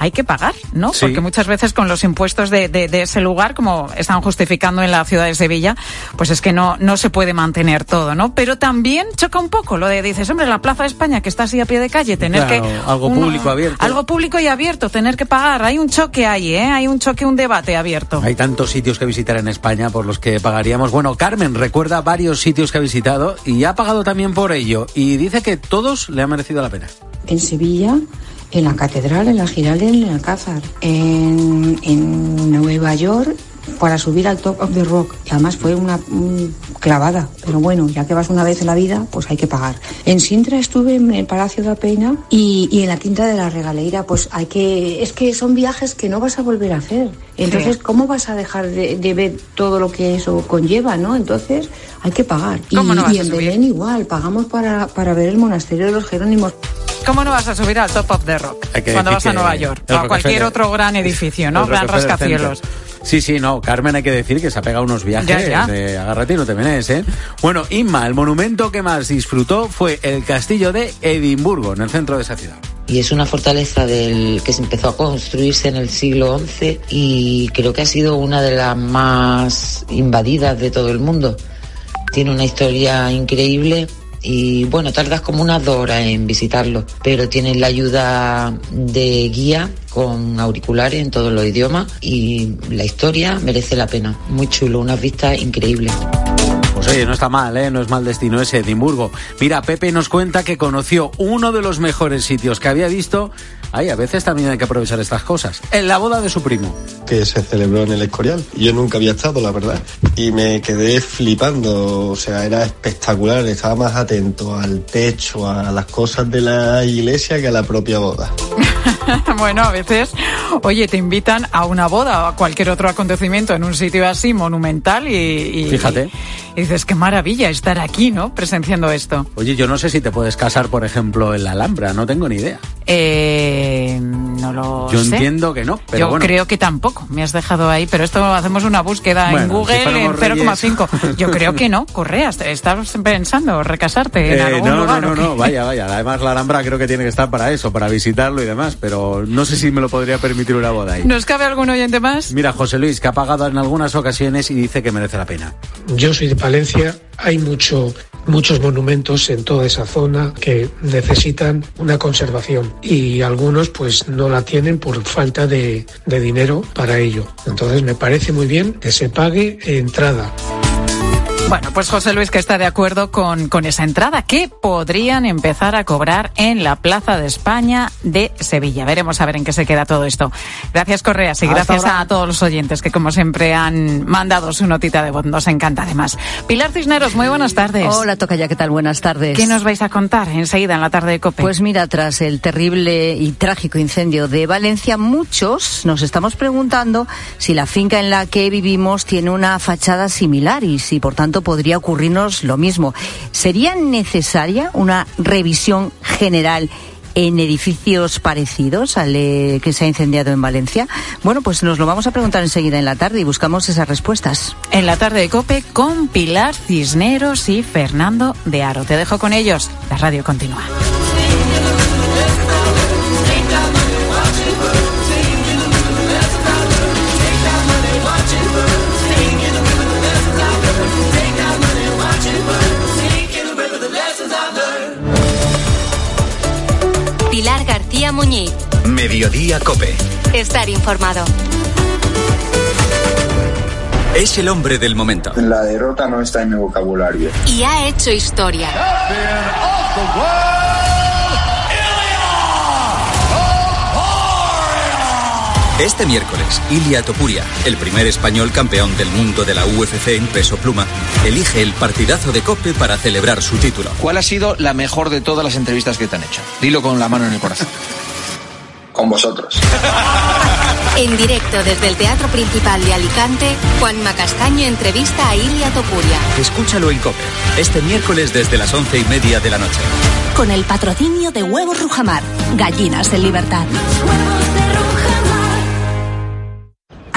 hay que pagar, ¿no? Sí. Porque muchas veces con los impuestos de, de- de ese lugar, como están justificando en la ciudad de Sevilla, pues es que no, no se puede mantener todo, ¿no? Pero también choca un poco lo de, dices, hombre, la Plaza de España, que está así a pie de calle, tener Claro, que... algo uno- público abierto. Algo público y abierto, tener que pagar. Hay un choque ahí, ¿eh? Hay un choque, un debate abierto. Hay tantos sitios que visitar en España por los que pagaríamos. Bueno, Carmen recuerda varios sitios que ha visitado y ha pagado también por ello. Y dice que todos le han merecido la pena. en Sevilla, en la Catedral, en la Giralda en el Alcázar, en Nueva York para subir al Top of the Rock. Y además fue una clavada, pero bueno, ya que vas una vez en la vida, pues hay que pagar. En Sintra estuve en el Palacio de la Peña y, y en la Quinta de la Regaleira, pues hay que... Es que son viajes que no vas a volver a hacer. Entonces, Sí. ¿cómo vas a dejar de, de ver todo lo que eso conlleva, no? Entonces, hay que pagar. Y, ¿Cómo no vas y a en subir? Belén igual, pagamos para, para ver el monasterio de los Jerónimos. ¿Cómo no vas a subir al Top of the Rock cuando vas a Nueva York o a cualquier otro gran edificio, ¿no? El Gran rascacielos. Sí, sí, no, Carmen hay que decir que se ha pegado unos viajes Ya, ya. de agárrate y no te menes, ¿eh? Bueno, Inma, el monumento que más disfrutó fue el castillo de Edimburgo, en el centro de esa ciudad. y es una fortaleza del que se empezó a construirse en el siglo XI y creo que ha sido una de las más invadidas de todo el mundo. Tiene una historia increíble y bueno, tardas como unas dos horas en visitarlo, pero tienes la ayuda de guía con auriculares en todos los idiomas y la historia merece la pena. Muy chulo, unas vistas increíbles. Pues oye, no está mal, ¿eh? No es mal destino ese Edimburgo. Mira, Pepe nos cuenta que conoció uno de los mejores sitios que había visto. Ay, a veces también hay que aprovechar estas cosas. En la boda de su primo. que se celebró en el Escorial. Yo nunca había estado, la verdad. Y me quedé flipando, o sea, era espectacular. Estaba más atento al techo, a las cosas de la iglesia que a la propia boda. bueno, a veces, oye, te invitan a una boda o a cualquier otro acontecimiento en un sitio así monumental y, y- Fíjate. y dices, qué maravilla estar aquí, ¿no? Presenciando esto. Oye, yo no sé si te puedes casar, por ejemplo, en la Alhambra, no tengo ni idea. Eh, no lo Yo sé. entiendo que no, pero Yo bueno. creo que tampoco. Me has dejado ahí, pero esto hacemos una búsqueda en Google si en reyes. 0,5. Yo creo que no, Correas. ¿Estás pensando recasarte en Eh, algún no, lugar? no, no, no, vaya, vaya. Además, la Alhambra creo que tiene que estar para eso, para visitarlo y demás, pero no sé si me lo podría permitir una boda ahí. ¿Nos cabe algún oyente más? Mira, José Luis, que ha pagado en algunas ocasiones y dice que merece la pena. Yo soy de Palencia, hay mucho, muchos monumentos en toda esa zona que necesitan una conservación y algunos pues no la tienen por falta de, de dinero para ello. Entonces me parece muy bien que se pague entrada. Bueno, pues José Luis que está de acuerdo con, con esa entrada que podrían empezar a cobrar en la Plaza de España de Sevilla. Veremos a ver en qué se queda todo esto. Gracias Correas y Hasta gracias ahora. a todos los oyentes que como siempre han mandado su notita de voz. Nos encanta además. Pilar Cisneros, muy buenas tardes. Hola, Tocaya, ¿qué tal? Buenas tardes. ¿Qué nos vais a contar enseguida en la tarde de COPE? Pues mira, tras el terrible y trágico incendio de Valencia, muchos nos estamos preguntando si la finca en la que vivimos tiene una fachada similar y si por tanto podría ocurrirnos lo mismo. ¿Sería necesaria una revisión general? en edificios parecidos al eh, que se ha incendiado en Valencia? Bueno, pues nos lo vamos a preguntar enseguida en la tarde y buscamos esas respuestas. En la tarde de COPE con Pilar Cisneros y Fernando de Aro. Te dejo con ellos. La radio continúa. Muñiz. Mediodía Cope. Estar informado. Es el hombre del momento. La derrota no está en mi vocabulario. Y ha hecho historia. Este miércoles, Ilia Topuria, el primer español campeón del mundo de la UFC en peso pluma, elige el partidazo de Cope para celebrar su título. ¿Cuál ha sido la mejor de todas las entrevistas que te han hecho? Dilo con la mano en el corazón. Con vosotros. En directo desde el Teatro Principal de Alicante, Juanma Castaño entrevista a Ilia Topuria. Escúchalo en Cope, este miércoles desde las once y media de la noche. Con el patrocinio de Huevos Rujamar, gallinas en libertad.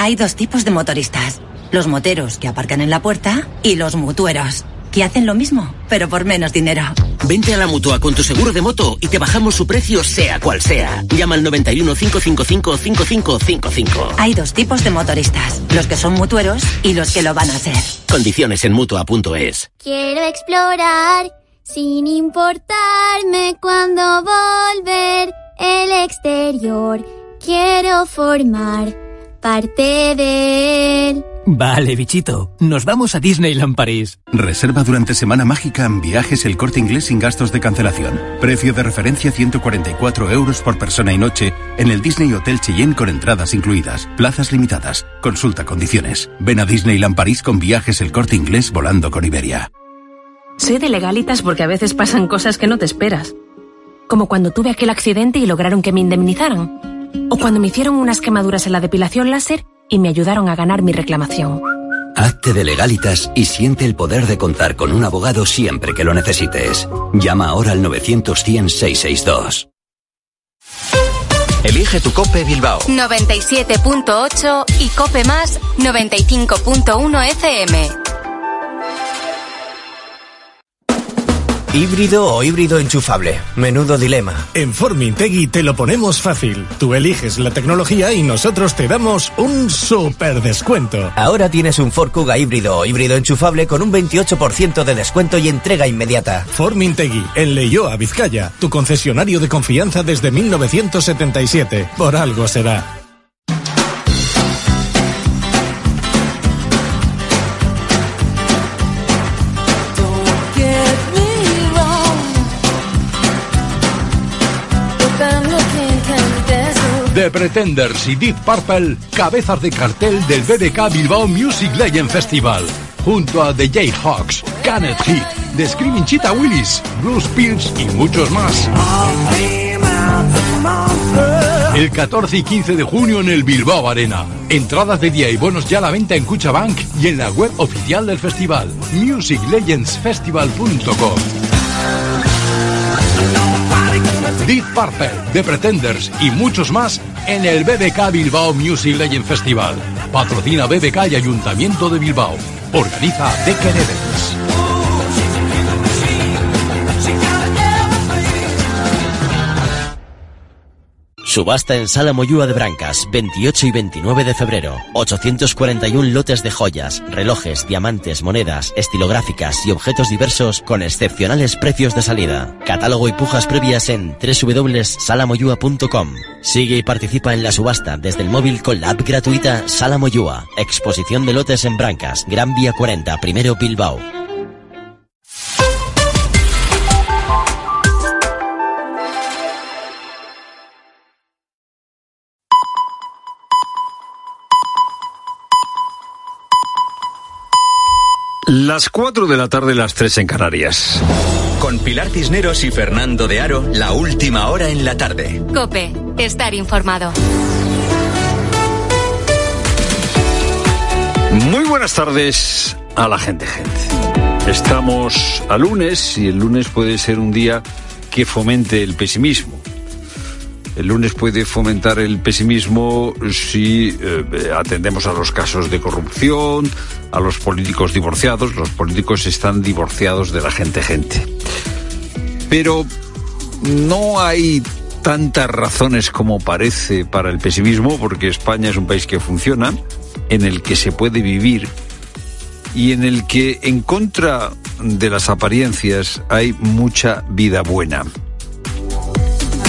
Hay dos tipos de motoristas. Los moteros que aparcan en la puerta y los mutueros, que hacen lo mismo, pero por menos dinero. Vente a la mutua con tu seguro de moto y te bajamos su precio sea cual sea. Llama al 91 555 5555. Hay dos tipos de motoristas, los que son mutueros y los que lo van a ser. Condiciones en mutua.es. Quiero explorar sin importarme cuando volver el exterior. Quiero formar parte de él. Vale, bichito. Nos vamos a Disneyland París. Reserva durante Semana Mágica en viajes el corte inglés sin gastos de cancelación. Precio de referencia 144 euros por persona y noche en el Disney Hotel Cheyenne con entradas incluidas. Plazas limitadas. Consulta condiciones. Ven a Disneyland París con viajes el corte inglés volando con Iberia. Soy de legalitas porque a veces pasan cosas que no te esperas. Como cuando tuve aquel accidente y lograron que me indemnizaran. O cuando me hicieron unas quemaduras en la depilación láser y me ayudaron a ganar mi reclamación. Hazte de legalitas y siente el poder de contar con un abogado siempre que lo necesites. Llama ahora al 900-100-662. Elige tu Cope Bilbao. 97.8 y Cope Más 95.1 FM. ¿Híbrido o híbrido enchufable? Menudo dilema. En Formintegui te lo ponemos fácil. Tú eliges la tecnología y nosotros te damos un super descuento. Ahora tienes un Ford Kuga híbrido o híbrido enchufable con un 28% de descuento y entrega inmediata. Formintegui, en Leyoa, Vizcaya, tu concesionario de confianza desde 1977. Por algo será. The Pretenders y Deep Purple, cabezas de cartel del BBK Bilbao Music Legend Festival, junto a The Jayhawks, Kenneth Heat, The Screaming Cheetah Willis, Bruce Pierce y muchos más. El 14 y 15 de junio en el Bilbao Arena. Entradas de día y bonos ya a la venta en Cuchabank y en la web oficial del festival, musiclegendsfestival.com. Deep Purple, The Pretenders y muchos más en el BBK Bilbao Music Legend Festival. Patrocina BBK y Ayuntamiento de Bilbao. Organiza Decker Events. Subasta en Sala Moyúa de Brancas, 28 y 29 de febrero. 841 lotes de joyas, relojes, diamantes, monedas, estilográficas y objetos diversos con excepcionales precios de salida. Catálogo y pujas previas en www.salamoyua.com. Sigue y participa en la subasta desde el móvil con la app gratuita Sala Moyúa. Exposición de lotes en Brancas, Gran Vía 40, primero Bilbao. Las 4 de la tarde, las 3 en Canarias. Con Pilar Cisneros y Fernando de Aro, la última hora en la tarde. Cope, estar informado. Muy buenas tardes a la gente, gente. Estamos a lunes y el lunes puede ser un día que fomente el pesimismo. El lunes puede fomentar el pesimismo si eh, atendemos a los casos de corrupción, a los políticos divorciados. Los políticos están divorciados de la gente gente. Pero no hay tantas razones como parece para el pesimismo, porque España es un país que funciona, en el que se puede vivir y en el que, en contra de las apariencias, hay mucha vida buena.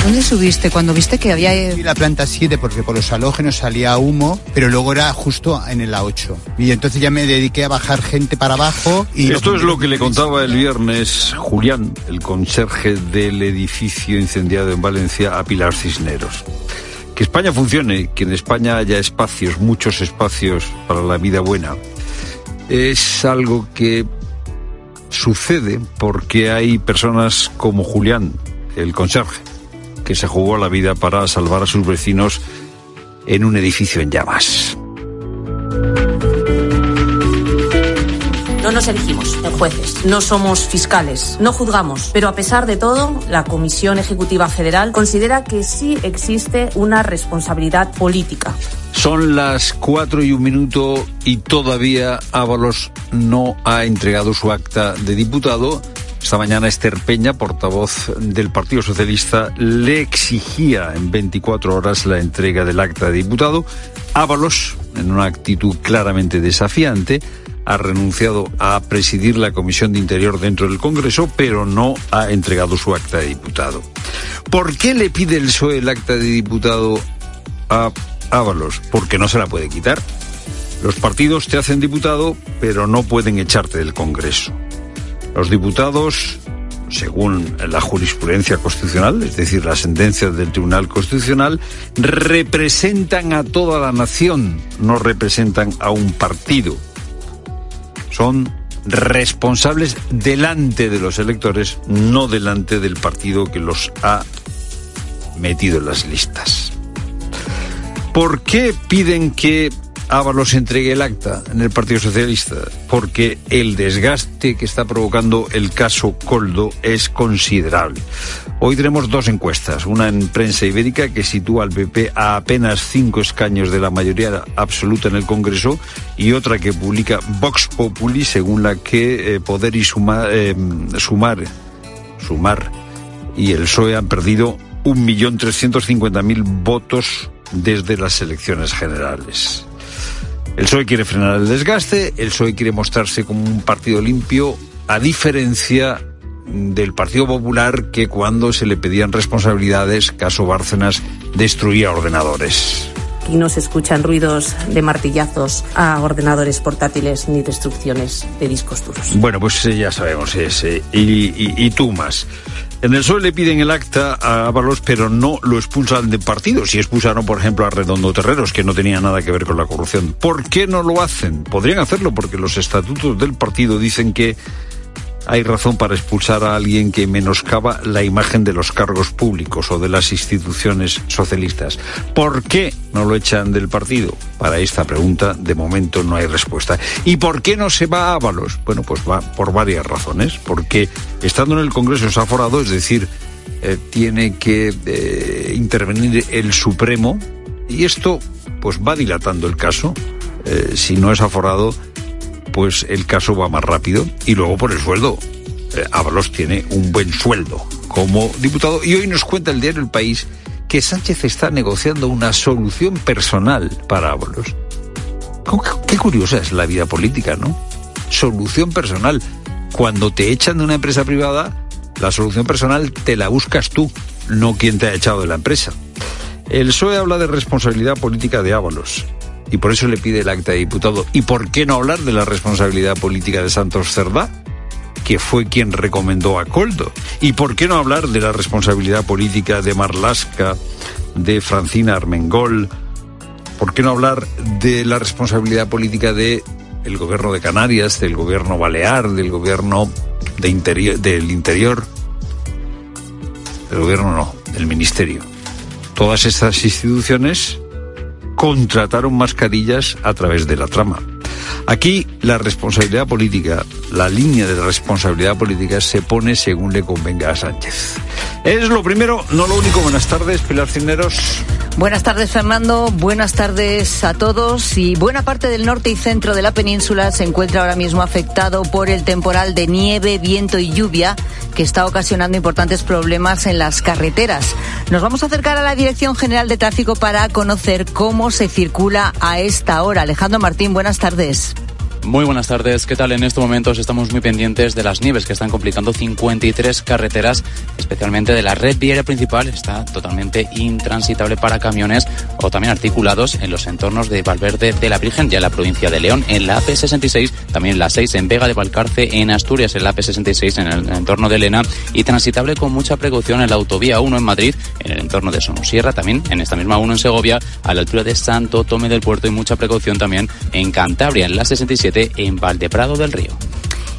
¿Dónde subiste cuando viste que había...? La planta 7 porque por los halógenos salía humo, pero luego era justo en la 8. Y entonces ya me dediqué a bajar gente para abajo y... Esto es lo que le contaba el viernes Julián, el conserje del edificio incendiado en Valencia, a Pilar Cisneros. Que España funcione, que en España haya espacios, muchos espacios para la vida buena, es algo que sucede porque hay personas como Julián, el conserje, que se jugó la vida para salvar a sus vecinos en un edificio en llamas. No nos elegimos en jueces, no somos fiscales, no juzgamos, pero a pesar de todo, la Comisión Ejecutiva Federal considera que sí existe una responsabilidad política. Son las cuatro y un minuto y todavía Ábalos no ha entregado su acta de diputado. Esta mañana Esther Peña, portavoz del Partido Socialista, le exigía en 24 horas la entrega del acta de diputado. Ábalos, en una actitud claramente desafiante, ha renunciado a presidir la Comisión de Interior dentro del Congreso, pero no ha entregado su acta de diputado. ¿Por qué le pide el PSOE el acta de diputado a Ábalos? Porque no se la puede quitar. Los partidos te hacen diputado, pero no pueden echarte del Congreso. Los diputados, según la jurisprudencia constitucional, es decir, las sentencias del Tribunal Constitucional, representan a toda la nación, no representan a un partido son responsables delante de los electores, no delante del partido que los ha metido en las listas. ¿Por qué piden que Ábalos entregue el acta en el Partido Socialista? Porque el desgaste que está provocando el caso Coldo es considerable. Hoy tenemos dos encuestas, una en prensa ibérica que sitúa al PP a apenas cinco escaños de la mayoría absoluta en el Congreso y otra que publica Vox Populi según la que eh, Poder y eh, Sumar, Sumar y el PSOE han perdido 1.350.000 votos desde las elecciones generales. El PSOE quiere frenar el desgaste, el PSOE quiere mostrarse como un partido limpio, a diferencia del Partido Popular que cuando se le pedían responsabilidades, caso Bárcenas, destruía ordenadores. Aquí no se escuchan ruidos de martillazos a ordenadores portátiles ni destrucciones de discos duros. Bueno, pues eh, ya sabemos ese. Y, y, y tú más. En el PSOE le piden el acta a Ábalos, pero no lo expulsan de partido. Si expulsaron, por ejemplo, a Redondo Terreros, que no tenía nada que ver con la corrupción. ¿Por qué no lo hacen? Podrían hacerlo porque los estatutos del partido dicen que hay razón para expulsar a alguien que menoscaba la imagen de los cargos públicos o de las instituciones socialistas. ¿Por qué no lo echan del partido? Para esta pregunta, de momento, no hay respuesta. ¿Y por qué no se va a Ábalos? Bueno, pues va por varias razones. Porque estando en el Congreso se ha forado, es decir, eh, tiene que eh, intervenir el Supremo Y esto pues va dilatando el caso. Eh, si no es aforado, pues el caso va más rápido. Y luego por el sueldo. Eh, Ábalos tiene un buen sueldo como diputado. Y hoy nos cuenta el diario El País que Sánchez está negociando una solución personal para Ábalos. Qué curiosa es la vida política, ¿no? Solución personal. Cuando te echan de una empresa privada, la solución personal te la buscas tú, no quien te ha echado de la empresa. El PSOE habla de responsabilidad política de Ábalos y por eso le pide el acta de diputado. ¿Y por qué no hablar de la responsabilidad política de Santos Cerdá? que fue quien recomendó a Coldo. ¿Y por qué no hablar de la responsabilidad política de Marlasca, de Francina Armengol? ¿Por qué no hablar de la responsabilidad política de el gobierno de Canarias, del gobierno balear, del gobierno de interior, del interior? Del gobierno no, del ministerio. Todas estas instituciones contrataron mascarillas a través de la trama. Aquí la responsabilidad política, la línea de responsabilidad política se pone según le convenga a Sánchez. Es lo primero, no lo único. Buenas tardes, Pilar Cineros. Buenas tardes, Fernando. Buenas tardes a todos. Y buena parte del norte y centro de la península se encuentra ahora mismo afectado por el temporal de nieve, viento y lluvia que está ocasionando importantes problemas en las carreteras. Nos vamos a acercar a la Dirección General de Tráfico para conocer cómo se circula a esta hora. Alejandro Martín, buenas tardes. Muy buenas tardes. ¿Qué tal? En estos momentos estamos muy pendientes de las nieves que están complicando 53 carreteras, especialmente de la red viaria principal. Está totalmente intransitable para camiones o también articulados en los entornos de Valverde de la Virgen, ya en la provincia de León, en la AP66, también la 6 en Vega de Valcarce, en Asturias, en la AP66, en el entorno de Elena, y transitable con mucha precaución en la autovía 1 en Madrid, en el entorno de Somosierra, también en esta misma 1 en Segovia, a la altura de Santo Tome del Puerto, y mucha precaución también en Cantabria, en la 67 en Valdeprado del Río.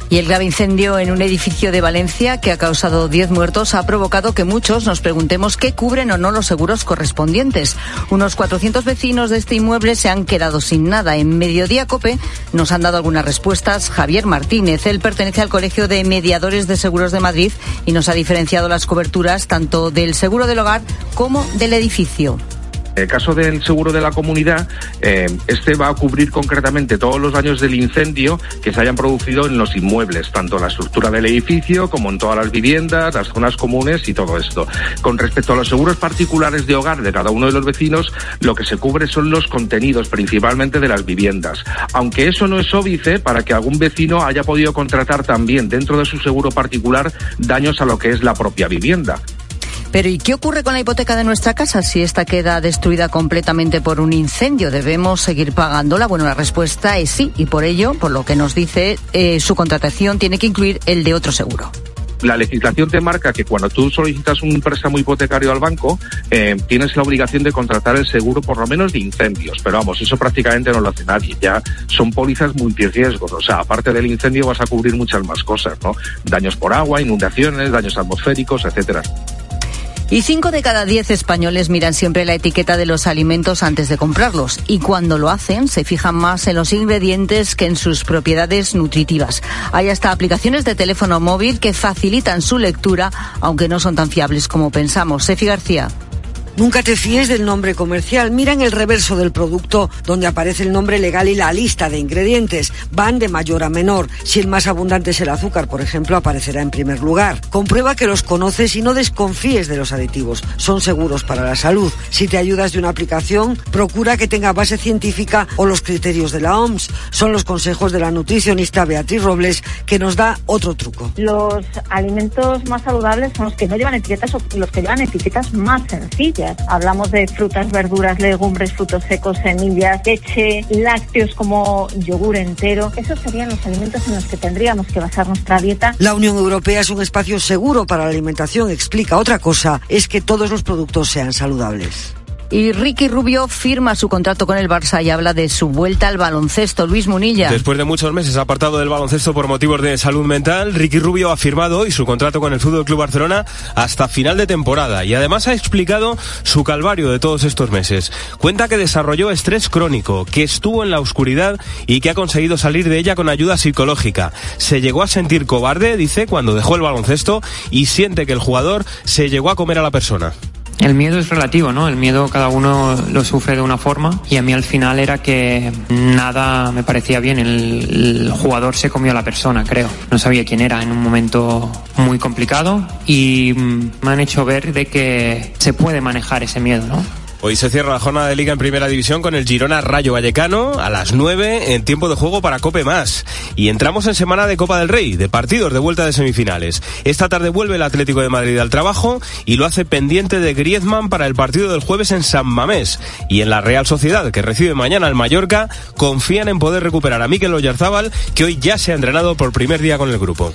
Y el grave incendio en un edificio de Valencia que ha causado 10 muertos ha provocado que muchos nos preguntemos qué cubren o no los seguros correspondientes. Unos 400 vecinos de este inmueble se han quedado sin nada. En Mediodía Cope nos han dado algunas respuestas. Javier Martínez, él pertenece al Colegio de Mediadores de Seguros de Madrid y nos ha diferenciado las coberturas tanto del seguro del hogar como del edificio. En el caso del seguro de la comunidad, eh, este va a cubrir concretamente todos los daños del incendio que se hayan producido en los inmuebles, tanto en la estructura del edificio como en todas las viviendas, las zonas comunes y todo esto. Con respecto a los seguros particulares de hogar de cada uno de los vecinos, lo que se cubre son los contenidos principalmente de las viviendas. Aunque eso no es óbice para que algún vecino haya podido contratar también dentro de su seguro particular daños a lo que es la propia vivienda. Pero ¿y qué ocurre con la hipoteca de nuestra casa si esta queda destruida completamente por un incendio? ¿Debemos seguir pagándola? Bueno, la respuesta es sí y por ello, por lo que nos dice, eh, su contratación tiene que incluir el de otro seguro la legislación te marca que cuando tú solicitas un préstamo hipotecario al banco, eh, tienes la obligación de contratar el seguro por lo menos de incendios. Pero vamos, eso prácticamente no lo hace nadie. Ya son pólizas multirriesgos. O sea, aparte del incendio vas a cubrir muchas más cosas, ¿no? Daños por agua, inundaciones, daños atmosféricos, etcétera. Y cinco de cada diez españoles miran siempre la etiqueta de los alimentos antes de comprarlos. Y cuando lo hacen, se fijan más en los ingredientes que en sus propiedades nutritivas. Hay hasta aplicaciones de teléfono móvil que facilitan su lectura, aunque no son tan fiables como pensamos. Sefi García. Nunca te fíes del nombre comercial. Mira en el reverso del producto donde aparece el nombre legal y la lista de ingredientes. Van de mayor a menor. Si el más abundante es el azúcar, por ejemplo, aparecerá en primer lugar. Comprueba que los conoces y no desconfíes de los aditivos. Son seguros para la salud. Si te ayudas de una aplicación, procura que tenga base científica o los criterios de la OMS. Son los consejos de la nutricionista Beatriz Robles que nos da otro truco. Los alimentos más saludables son los que no llevan etiquetas o los que llevan etiquetas más sencillas Hablamos de frutas, verduras, legumbres, frutos secos, semillas, leche, lácteos como yogur entero. Esos serían los alimentos en los que tendríamos que basar nuestra dieta. La Unión Europea es un espacio seguro para la alimentación. Explica otra cosa, es que todos los productos sean saludables. Y Ricky Rubio firma su contrato con el Barça y habla de su vuelta al baloncesto. Luis Munilla. Después de muchos meses apartado del baloncesto por motivos de salud mental, Ricky Rubio ha firmado hoy su contrato con el Fútbol Club Barcelona hasta final de temporada y además ha explicado su calvario de todos estos meses. Cuenta que desarrolló estrés crónico, que estuvo en la oscuridad y que ha conseguido salir de ella con ayuda psicológica. Se llegó a sentir cobarde, dice, cuando dejó el baloncesto y siente que el jugador se llegó a comer a la persona. El miedo es relativo, ¿no? El miedo cada uno lo sufre de una forma y a mí al final era que nada me parecía bien. El, jugador se comió a la persona, creo. No sabía quién era en un momento muy complicado y mm, me han hecho ver de que se puede manejar ese miedo, ¿no? Hoy se cierra la jornada de liga en primera división con el Girona Rayo Vallecano a las 9 en tiempo de juego para Cope Más. Y entramos en semana de Copa del Rey, de partidos de vuelta de semifinales. Esta tarde vuelve el Atlético de Madrid al trabajo y lo hace pendiente de Griezmann para el partido del jueves en San Mamés. Y en la Real Sociedad, que recibe mañana al Mallorca, confían en poder recuperar a Mikel Oyarzábal, que hoy ya se ha entrenado por primer día con el grupo.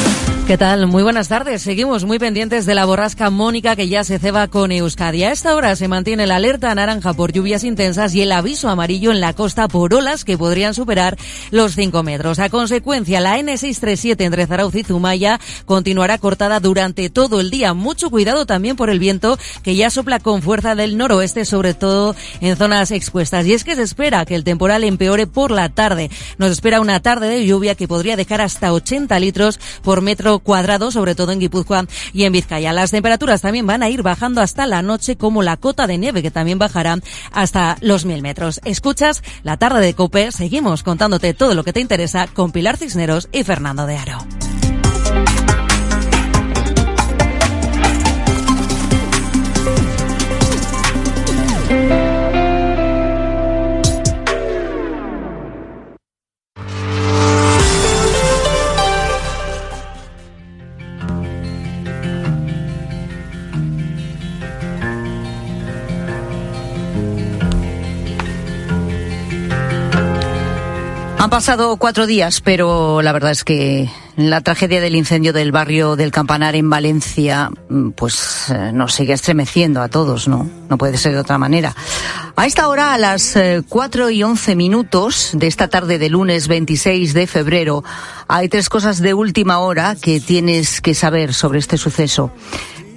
¿Qué tal? Muy buenas tardes. Seguimos muy pendientes de la borrasca Mónica que ya se ceba con Euskadi. A esta hora se mantiene la alerta naranja por lluvias intensas y el aviso amarillo en la costa por olas que podrían superar los 5 metros. A consecuencia, la N637 entre Zarauz y Zumaya continuará cortada durante todo el día. Mucho cuidado también por el viento que ya sopla con fuerza del noroeste, sobre todo en zonas expuestas. Y es que se espera que el temporal empeore por la tarde. Nos espera una tarde de lluvia que podría dejar hasta 80 litros por metro cuadrado, sobre todo en Guipúzcoa y en Vizcaya. Las temperaturas también van a ir bajando hasta la noche, como la cota de nieve, que también bajará hasta los mil metros. Escuchas la tarde de Cope. Seguimos contándote todo lo que te interesa con Pilar Cisneros y Fernando de Aro. Pasado cuatro días, pero la verdad es que la tragedia del incendio del barrio del Campanar en Valencia, pues eh, nos sigue estremeciendo a todos, ¿no? No puede ser de otra manera. A esta hora, a las eh, cuatro y once minutos de esta tarde de lunes 26 de febrero, hay tres cosas de última hora que tienes que saber sobre este suceso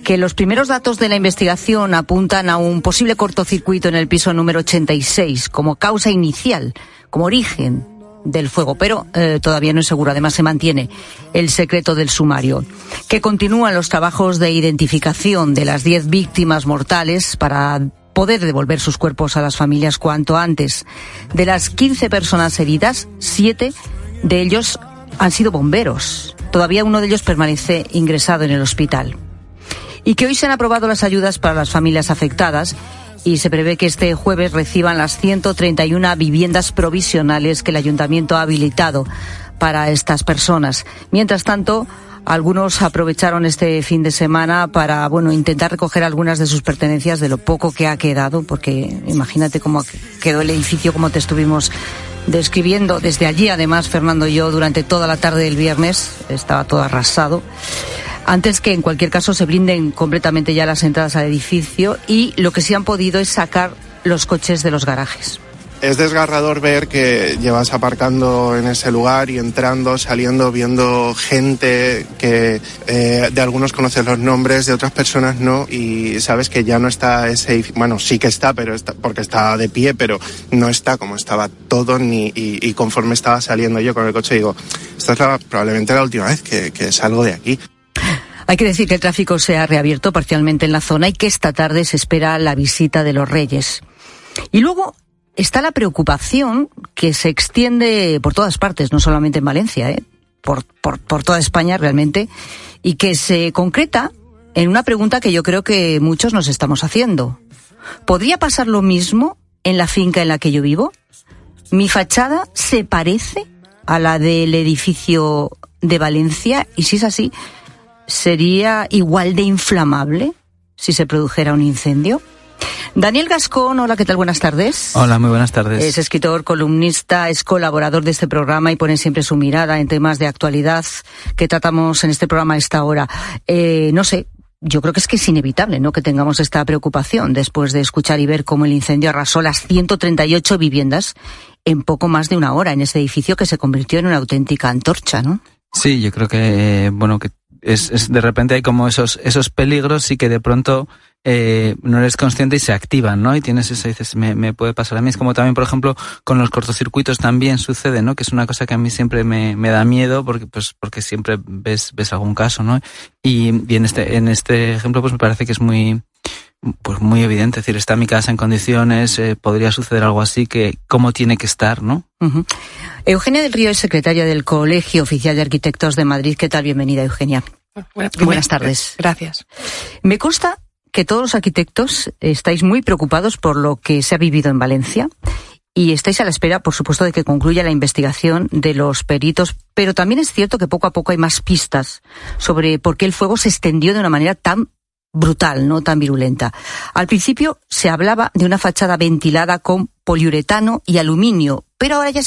que los primeros datos de la investigación apuntan a un posible cortocircuito en el piso número 86 como causa inicial, como origen del fuego, pero eh, todavía no es seguro. Además, se mantiene el secreto del sumario. Que continúan los trabajos de identificación de las 10 víctimas mortales para poder devolver sus cuerpos a las familias cuanto antes. De las 15 personas heridas, 7 de ellos han sido bomberos. Todavía uno de ellos permanece ingresado en el hospital. Y que hoy se han aprobado las ayudas para las familias afectadas y se prevé que este jueves reciban las 131 viviendas provisionales que el ayuntamiento ha habilitado para estas personas. Mientras tanto, algunos aprovecharon este fin de semana para, bueno, intentar recoger algunas de sus pertenencias de lo poco que ha quedado, porque imagínate cómo quedó el edificio, como te estuvimos describiendo desde allí, además, Fernando y yo, durante toda la tarde del viernes, estaba todo arrasado antes que en cualquier caso se blinden completamente ya las entradas al edificio y lo que sí han podido es sacar los coches de los garajes. Es desgarrador ver que llevas aparcando en ese lugar y entrando, saliendo, viendo gente que eh, de algunos conoces los nombres, de otras personas no, y sabes que ya no está ese, bueno, sí que está, pero está, porque está de pie, pero no está como estaba todo, ni, y, y conforme estaba saliendo yo con el coche, digo, esta es la, probablemente la última vez que salgo de aquí. Hay que decir que el tráfico se ha reabierto parcialmente en la zona y que esta tarde se espera la visita de los Reyes. Y luego está la preocupación que se extiende por todas partes, no solamente en Valencia, ¿eh? por, por, por toda España realmente, y que se concreta en una pregunta que yo creo que muchos nos estamos haciendo. ¿Podría pasar lo mismo en la finca en la que yo vivo? ¿Mi fachada se parece a la del edificio de Valencia? Y si es así, ¿sería igual de inflamable si se produjera un incendio? Daniel Gascón, hola, ¿qué tal? Buenas tardes. Hola, muy buenas tardes. Es escritor, columnista, es colaborador de este programa y pone siempre su mirada en temas de actualidad que tratamos en este programa a esta hora. Eh, no sé, yo creo que es que es inevitable, ¿no? Que tengamos esta preocupación después de escuchar y ver cómo el incendio arrasó las 138 viviendas en poco más de una hora en ese edificio que se convirtió en una auténtica antorcha, ¿no? Sí, yo creo que, bueno, que es, es, de repente hay como esos, esos peligros y que de pronto eh, no eres consciente y se activan, ¿no? Y tienes eso y dices, me, me, puede pasar a mí. Es como también, por ejemplo, con los cortocircuitos también sucede, ¿no? Que es una cosa que a mí siempre me, me da miedo porque, pues, porque siempre ves, ves algún caso, ¿no? Y, y en este, en este ejemplo, pues me parece que es muy, pues muy evidente, es decir, está mi casa en condiciones, eh, podría suceder algo así, que cómo tiene que estar, ¿no? Uh -huh. Eugenia del Río es secretaria del Colegio Oficial de Arquitectos de Madrid. ¿Qué tal? Bienvenida, Eugenia. Bueno, Buenas tardes. Gracias. Me consta que todos los arquitectos estáis muy preocupados por lo que se ha vivido en Valencia y estáis a la espera, por supuesto, de que concluya la investigación de los peritos, pero también es cierto que poco a poco hay más pistas sobre por qué el fuego se extendió de una manera tan brutal, no tan virulenta. Al principio se hablaba de una fachada ventilada con poliuretano y aluminio, pero ahora ya se